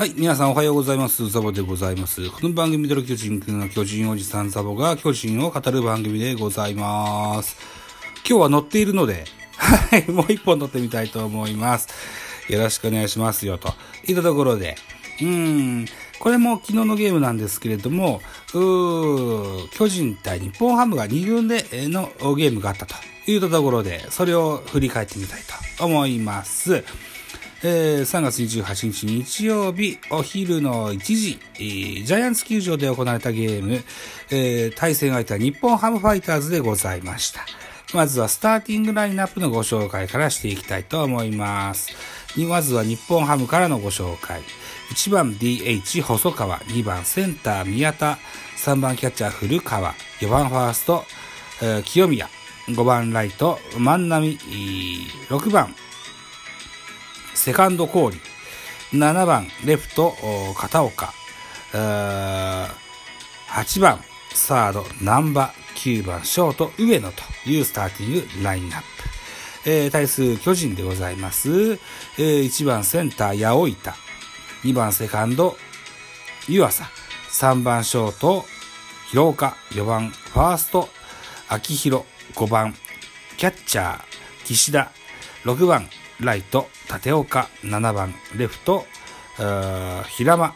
はい、皆さんおはようございます。ザボでございます。この番組での巨人くんの巨人おじさんザボが巨人を語る番組でございます。今日は乗っているので、はい、もう一本乗ってみたいと思います。よろしくお願いしますよ、といったところで、うーん、これも昨日のゲームなんですけれども、うー巨人対日本ハムが2軍でのゲームがあったといったところで、それを振り返ってみたいと思います。えー3月28日日曜日お昼の1時、えージャイアンツ球場で行われたゲーム、えー対戦相手は日本ハムファイターズでございました。まずはスターティングラインナップのご紹介からしていきたいと思います。まずは日本ハムからのご紹介。1番 DH 細川、2番センター宮田、3番キャッチャー古川、4番ファースト、えー清宮、5番ライト万波、6番セカンド氷。7番、レフト、片岡。8番、サード、南波。9番、ショート、上野というスターティングラインナップ。えー対する巨人でございます。えー1番、センター、八百板。2番、セカンド、湯浅。3番、ショート、広岡。4番、ファースト、秋広。5番、キャッチャー、岸田。6番、ライト、立岡。7番、レフト、平間。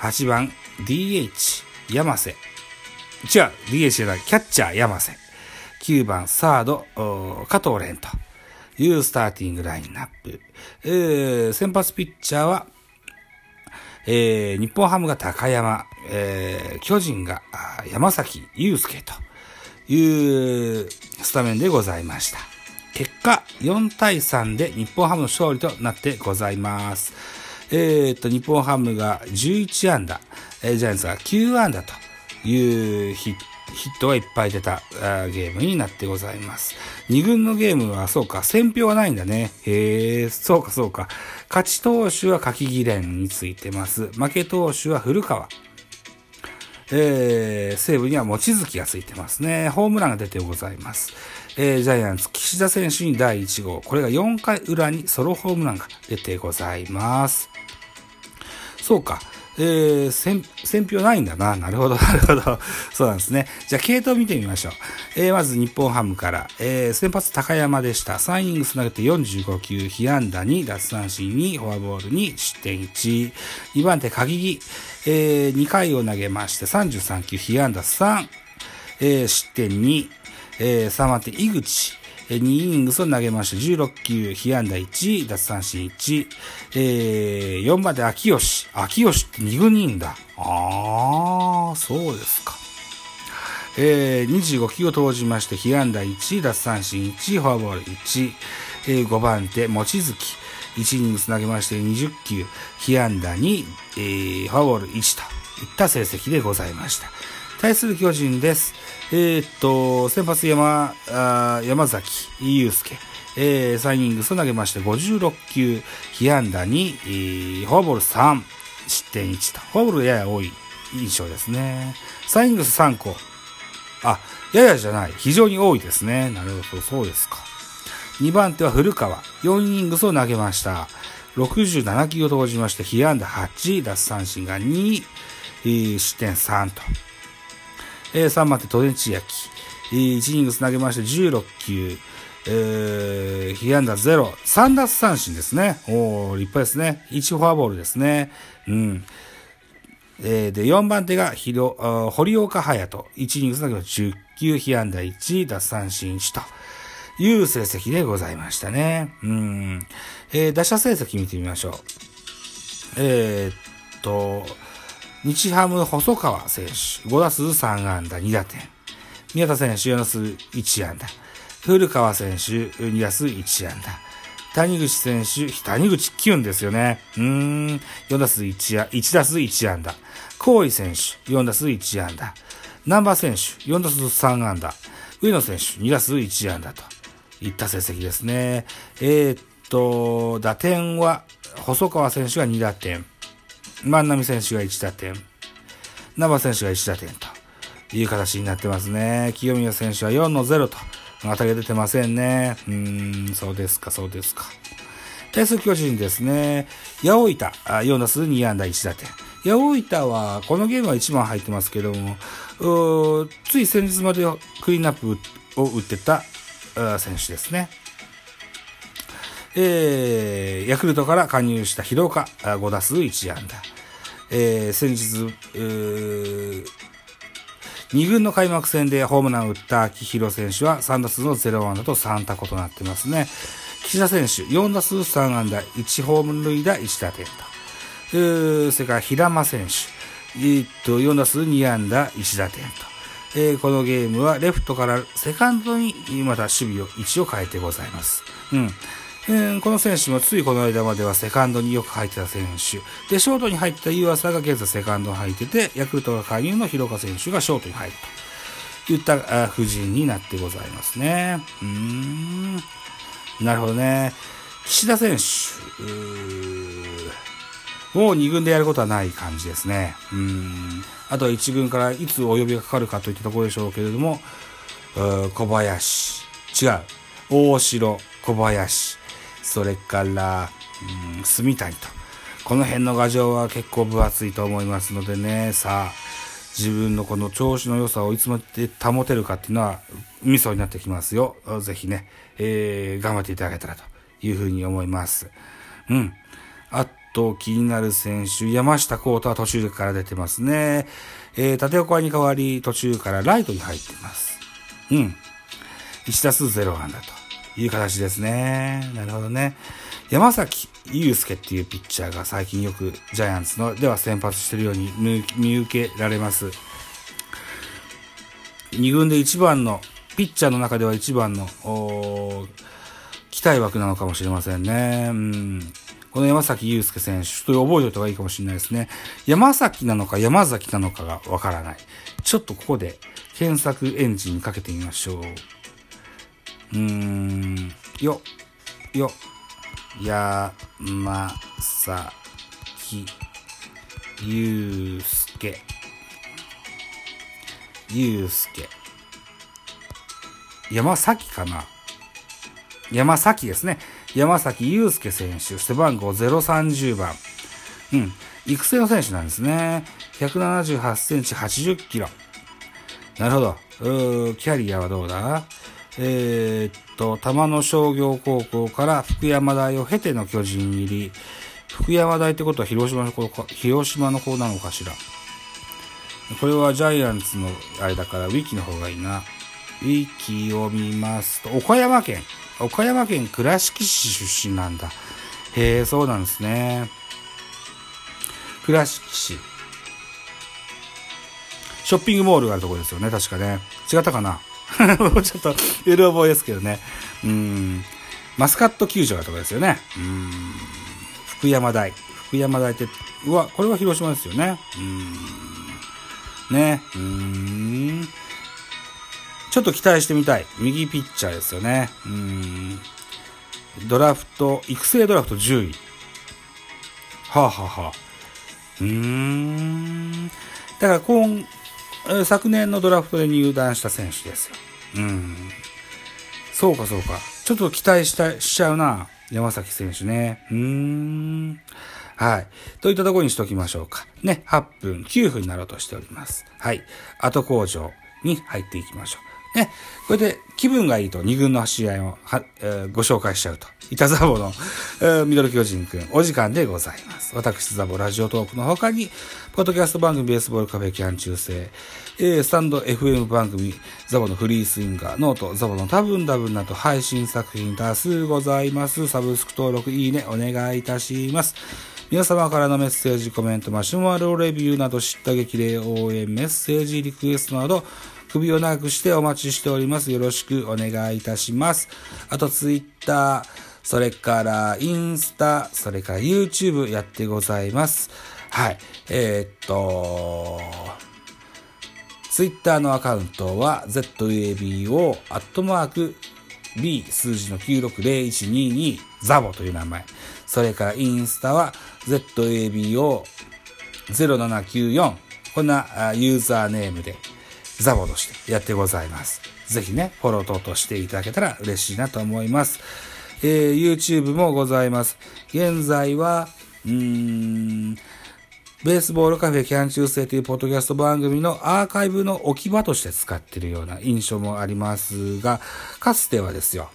8番、DH、山瀬。違う、DH じゃない、キャッチャー、山瀬。9番、サード、お加藤蓮というスターティングラインナップ。えー先発ピッチャーは、えー日本ハムが高山、えー巨人が山崎祐介というスタメンでございました。結果、4対3で日本ハムの勝利となってございます。えーっと、日本ハムが11安打、えージャイアンツが9安打というヒヒットがいっぱい出たーゲームになってございます。2軍のゲームは、そうか、選票はないんだね。へえ、そうかそうか。勝ち投手は柿木蓮についてます。負け投手は古川。えー、西武には望月がついてますね。ホームランが出てございます。えー、ジャイアンツ、岸田選手に第1号。これが4回裏にソロホームランが出てございます。そうか。えー、選、選票ないんだな。なるほど、なるほど。そうなんですね。じゃあ、系統見てみましょう。えー、まず日本ハムから、えー、先発高山でした。3イニングス投げて45球、被安打2、奪三振2、フォアボール2、失点1。2番手、鍵木、えー、2回を投げまして、33球、被安打3、えー、失点2、えー、3番手、井口、2イニングスを投げまして、16球、被安打1、奪三振1、えー、4番手、秋吉。秋吉って2軍にいんだ。あー、そうですか。えー、25球を投じまして、被安打1、奪三振1、フォアボール1、えー、5番手、望月。1イニングス投げまして20球、被安打2、えー、フォアボール1といった成績でございました。対する巨人です。えーっと、先発山、あ山崎祐介。えー、3イニングスを投げまして56球、被安打2、えーフォアボール3、失点1と。フォアボールやや多い印象ですね。3イニングス3個。あ、ややじゃない。非常に多いですね。なるほど、そうですか。2番手は古川。4イニングスを投げました。67球を投じまして、被安打8、奪三振が2、えー失点3と。えー3番手、トネチヤキ。1イニングス投げまして16球、えー、被安打0、3奪三振ですね。おー、立派ですね。1フォアボールですね。うん。えーで、4番手がひろ、堀岡隼人。1イニングス投げまして10球、被安打1、奪三振1という成績でございましたね。うん。えー打者成績見てみましょう。えーっと、日ハム細川選手、5打数3安打2打点。宮田選手4打数1安打。古川選手2打数1安打。谷口選手、谷口キュンですよね。うーん、4打数1、1打数1安打。高井選手、4打数1安打。南波選手、4打数3安打。上野選手、2打数1安打といった成績ですね。えーっと、打点は、細川選手が2打点。万波選手が1打点。生選手が1打点という形になってますね。清宮選手は4の0と、当たり出てませんね。うーん、そうですか、そうですか。対する巨人ですね。八百板、4打数2安打1打点。八百板は、このゲームは1番入ってますけども、つい先日までクリーンナップを打ってた選手ですね。えー、ヤクルトから加入した広岡、5打数1安打。えー、先日、えー、2軍の開幕戦でホームランを打った秋広選手は3打数の0安打と3タコとなってますね。岸田選手、4打数3安打、1ホーム塁打、1打点と。それから平間選手、えー、っと、4打数2安打、1打点と。えー、このゲームはレフトからセカンドにまた守備を、位置を変えてございます。うん。えー、この選手もついこの間まではセカンドによく入ってた選手。で、ショートに入った湯浅が現在セカンドに入ってて、ヤクルトが加入の広岡選手がショートに入るといった布陣になってございますね。うーん。なるほどね。岸田選手、もう2軍でやることはない感じですね。うん。あとは1軍からいつお呼びがかかるかといったところでしょうけれども、小林、違う、大城、小林、それから、うん、住谷と。この辺の牙城は結構分厚いと思いますのでね、さあ、自分のこの調子の良さをいつまで保てるかっていうのは、ミソになってきますよ。ぜひね、えー、頑張っていただけたらというふうに思います。うん。あと、気になる選手、山下幸太は途中から出てますね。えー、縦岡に代わり途中からライトに入ってます。うん。1打数0安だと。いう形ですね。なるほどね。山崎祐介っていうピッチャーが最近よくジャイアンツのでは先発してるように見受けられます。2軍で1番の、ピッチャーの中では1番の、期待枠なのかもしれませんね。うん、この山崎祐介選手、ちょっと覚えておいた方がいいかもしれないですね。山崎なのか山崎なのかがわからない。ちょっとここで検索エンジンかけてみましょう。うーん、よ、よ、やまさき、ゆうすけ、ゆうすけ。山崎かな山崎ですね。山崎祐介選手、背番号030番。うん。育成の選手なんですね。178センチ80キロ。なるほど。うキャリアはどうだ？えー、っと、玉野商業高校から福山大を経ての巨人入り。福山大ってことは広島の子か、広島の子なのかしら。これはジャイアンツのあれだから、ウィキの方がいいな。ウィキを見ますと、岡山県。岡山県倉敷市出身なんだ。へえ、そうなんですね。倉敷市。ショッピングモールがあるところですよね、確かね。違ったかな？ちょっと、うる覚えですけどね。うん。マスカット球場がとこですよね。うん。福山大。福山大って、うわ、これは広島ですよね。うん。ね。うん。ちょっと期待してみたい。右ピッチャーですよね。うん。ドラフト、育成ドラフト10位。はあ、はあはあ、うーん。だから今、昨年のドラフトで入団した選手ですよ。うん。そうかそうか。ちょっと期待したしちゃうな。山崎選手ね。うーん。はい。といったところにしときましょうか。ね。8分、9分になろうとしております。はい。後工場に入っていきましょう。ね、これで気分がいいと2軍の走り合いをは、えー、ご紹介しちゃうと。いたザボの、えー、ミドル巨人くん、お時間でございます。私ザボラジオトークの他に、ポッドキャスト番組ベースボールカフェキャン中世、えー、スタンド FM 番組、ザボのフリースインガー、ノート、ザボの多分多分など配信作品多数ございます。サブスク登録、いいね、お願いいたします。皆様からのメッセージ、コメント、マシュマロレビューなど、知った激励応援、メッセージ、リクエストなど、首を長くしてお待ちしております。よろしくお願いいたします。あと、ツイッター、それからインスタ、それから YouTube やってございます。はい。えー、っと、ツイッターのアカウントは ZABO アットマーク B 数字の960122ザボという名前。それからインスタは ZABO0794 こんなユーザーネームでザボとしてやってございます。ぜひね、フォロー等々していただけたら嬉しいなと思います。えー、YouTube もございます。現在は、うーん、ベースボールカフェキャン中世というポッドキャスト番組のアーカイブの置き場として使っているような印象もありますが、かつてはですよ、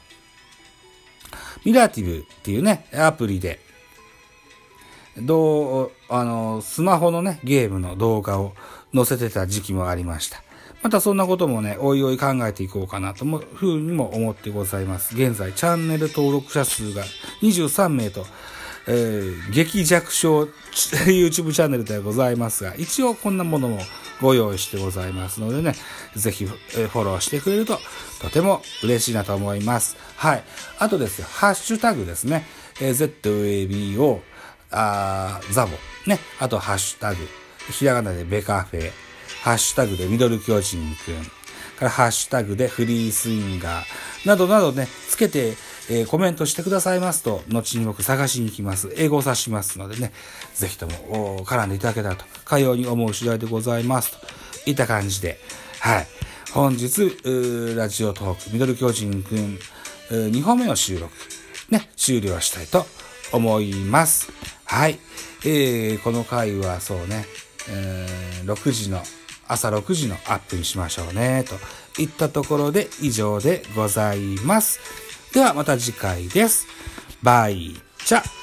ミラティブっていうね、アプリで、どう、あの、スマホのね、ゲームの動画を載せてた時期もありました。またそんなこともね、おいおい考えていこうかなというふうにも思ってございます。現在、チャンネル登録者数が23名と、えー、激弱小 YouTube チャンネルではございますが、一応こんなものもご用意してございますのでね、ぜひ、えフォローしてくれるととても嬉しいなと思います。はい。あとですよ、ハッシュタグですね。えー、ZABO、あザボ、ね。あと、ハッシュタグ、ひらがなでベカフェ、ハッシュタグでミドル巨人くん、からハッシュタグでフリースインガー、などなどね、つけて、えー、コメントしてくださいますと、後に僕探しに行きます。英語を指しますのでね、ぜひとも絡んでいただけたらと、かように思う次第でございます。といった感じで、はい。本日、ラジオトーク、ミドル巨人くん、2本目の収録、ね、終了したいと思います。はい。えー、この回はそうね、えー、6時の、朝6時のアップにしましょうね、といったところで以上でございます。ではまた次回です。バイチャ